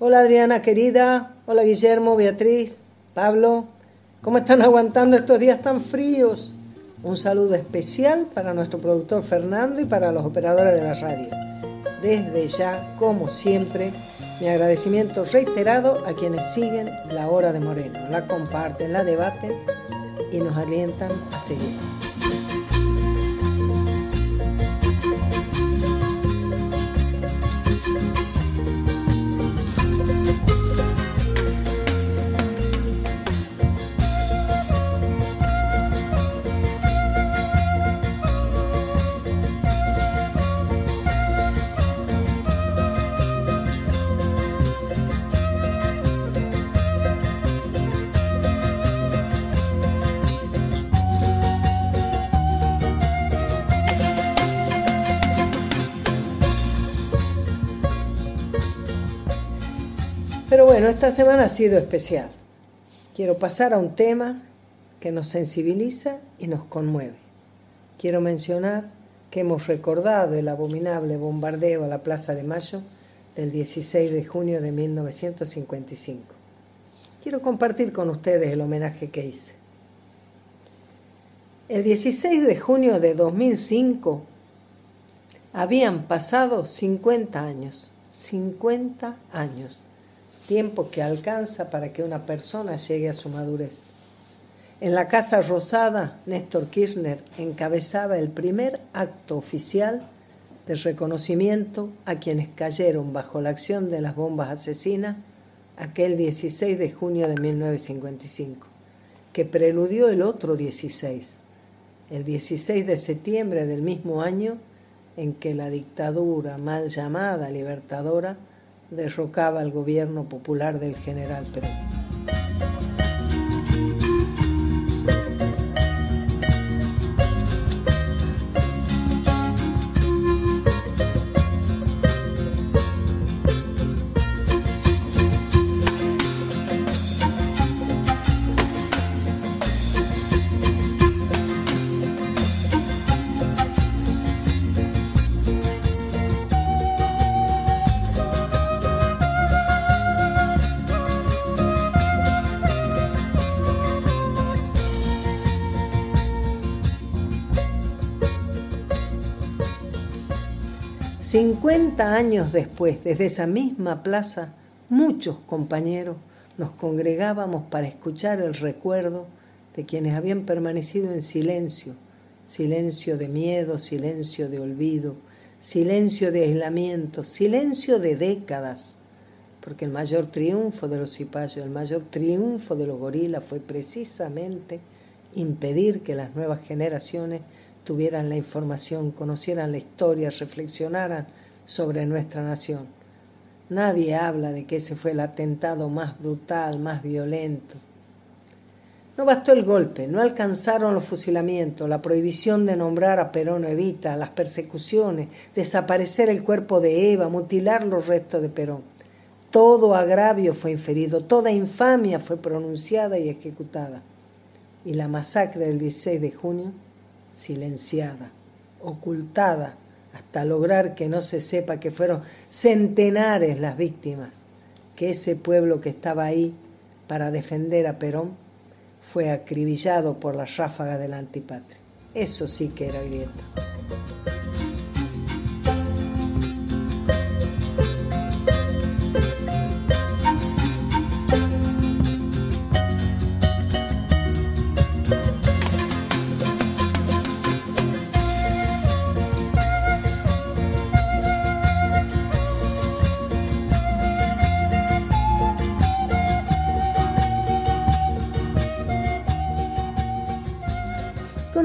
Hola Adriana querida, hola Guillermo, Beatriz, Pablo, ¿cómo están aguantando estos días tan fríos? Un saludo especial para nuestro productor Fernando y para los operadores de la radio. Desde ya, como siempre, mi agradecimiento reiterado a quienes siguen la hora de Moreno, la comparten, la debaten y nos alientan a seguir. Pero bueno, esta semana ha sido especial. Quiero pasar a un tema que nos sensibiliza y nos conmueve. Quiero mencionar que hemos recordado el abominable bombardeo a la Plaza de Mayo del 16 de junio de 1955. Quiero compartir con ustedes el homenaje que hice. El 16 de junio de 2005 habían pasado 50 años, 50 años tiempo que alcanza para que una persona llegue a su madurez. En la Casa Rosada, Néstor Kirchner encabezaba el primer acto oficial de reconocimiento a quienes cayeron bajo la acción de las bombas asesinas aquel 16 de junio de 1955, que preludió el otro 16, el 16 de septiembre del mismo año en que la dictadura mal llamada libertadora derrocaba al gobierno popular del general Perón. 50 años después, desde esa misma plaza, muchos compañeros nos congregábamos para escuchar el recuerdo de quienes habían permanecido en silencio, silencio de miedo, silencio de olvido, silencio de aislamiento, silencio de décadas, porque el mayor triunfo de los cipayos, el mayor triunfo de los gorilas fue precisamente impedir que las nuevas generaciones tuvieran la información, conocieran la historia, reflexionaran sobre nuestra nación. Nadie habla de que ese fue el atentado más brutal, más violento. No bastó el golpe, no alcanzaron los fusilamientos, la prohibición de nombrar a Perón Evita, las persecuciones, desaparecer el cuerpo de Eva, mutilar los restos de Perón. Todo agravio fue inferido, toda infamia fue pronunciada y ejecutada. Y la masacre del 16 de junio silenciada, ocultada, hasta lograr que no se sepa que fueron centenares las víctimas, que ese pueblo que estaba ahí para defender a Perón fue acribillado por la ráfaga de la antipatria. Eso sí que era grieta.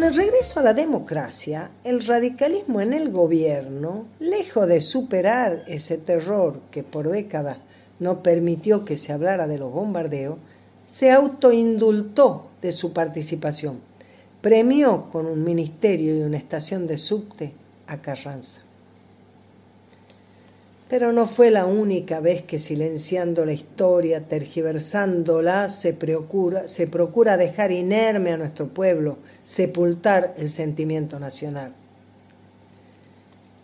El regreso a la democracia, el radicalismo en el gobierno, lejos de superar ese terror que por décadas no permitió que se hablara de los bombardeos, se autoindultó de su participación. Premió con un ministerio y una estación de subte a Carranza. Pero no fue la única vez que silenciando la historia, tergiversándola, se procura, se procura dejar inerme a nuestro pueblo, sepultar el sentimiento nacional.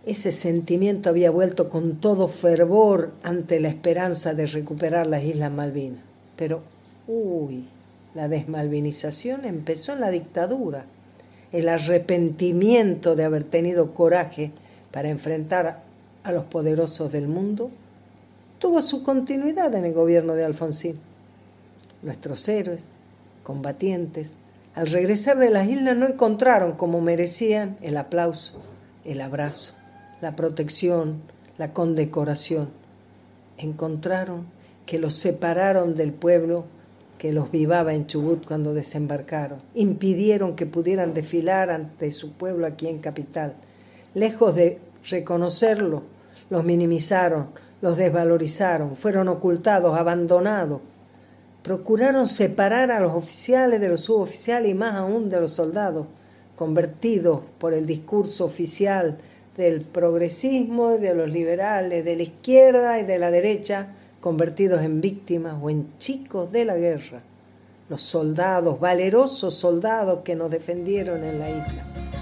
ese sentimiento había vuelto con todo fervor ante la esperanza de recuperar las Islas Malvinas. Pero, uy, la desmalvinización empezó en la dictadura. El arrepentimiento de haber tenido coraje para enfrentar a los poderosos del mundo tuvo su continuidad en el gobierno de Alfonsín. Nuestros héroes, combatientes, al regresar de las islas no encontraron como merecían el aplauso, el abrazo, la protección, la condecoración. Encontraron que los separaron del pueblo que los vivaba en Chubut cuando desembarcaron. Impidieron que pudieran desfilar ante su pueblo aquí en Capital. Lejos de reconocerlo, los minimizaron, los desvalorizaron, fueron ocultados, abandonados. Procuraron separar a los oficiales de los suboficiales y más aún de los soldados, convertidos por el discurso oficial del progresismo, de los liberales, de la izquierda y de la derecha, convertidos en víctimas o en chicos de la guerra, los soldados, valerosos soldados que nos defendieron en la isla.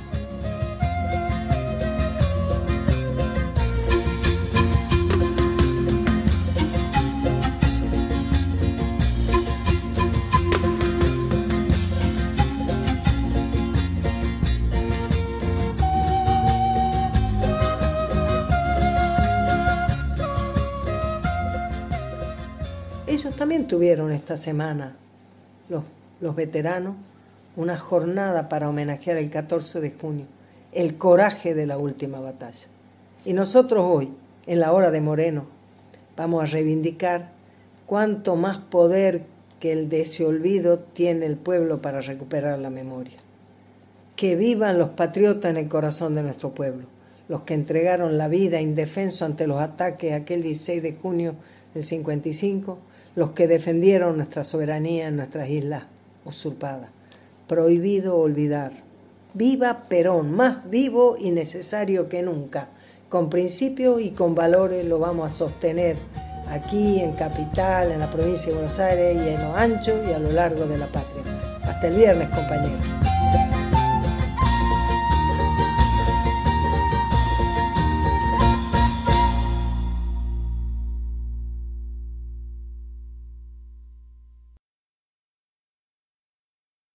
También tuvieron esta semana, los, los veteranos, una jornada para homenajear el 14 de junio, el coraje de la última batalla. Y nosotros hoy, en la hora de Moreno, vamos a reivindicar cuánto más poder que el de ese olvido tiene el pueblo para recuperar la memoria. Que vivan los patriotas en el corazón de nuestro pueblo, los que entregaron la vida indefenso ante los ataques aquel 16 de junio del 55 los que defendieron nuestra soberanía en nuestras islas usurpadas. Prohibido olvidar. Viva Perón, más vivo y necesario que nunca. Con principios y con valores lo vamos a sostener aquí en Capital, en la provincia de Buenos Aires y en lo ancho y a lo largo de la patria. Hasta el viernes, compañeros.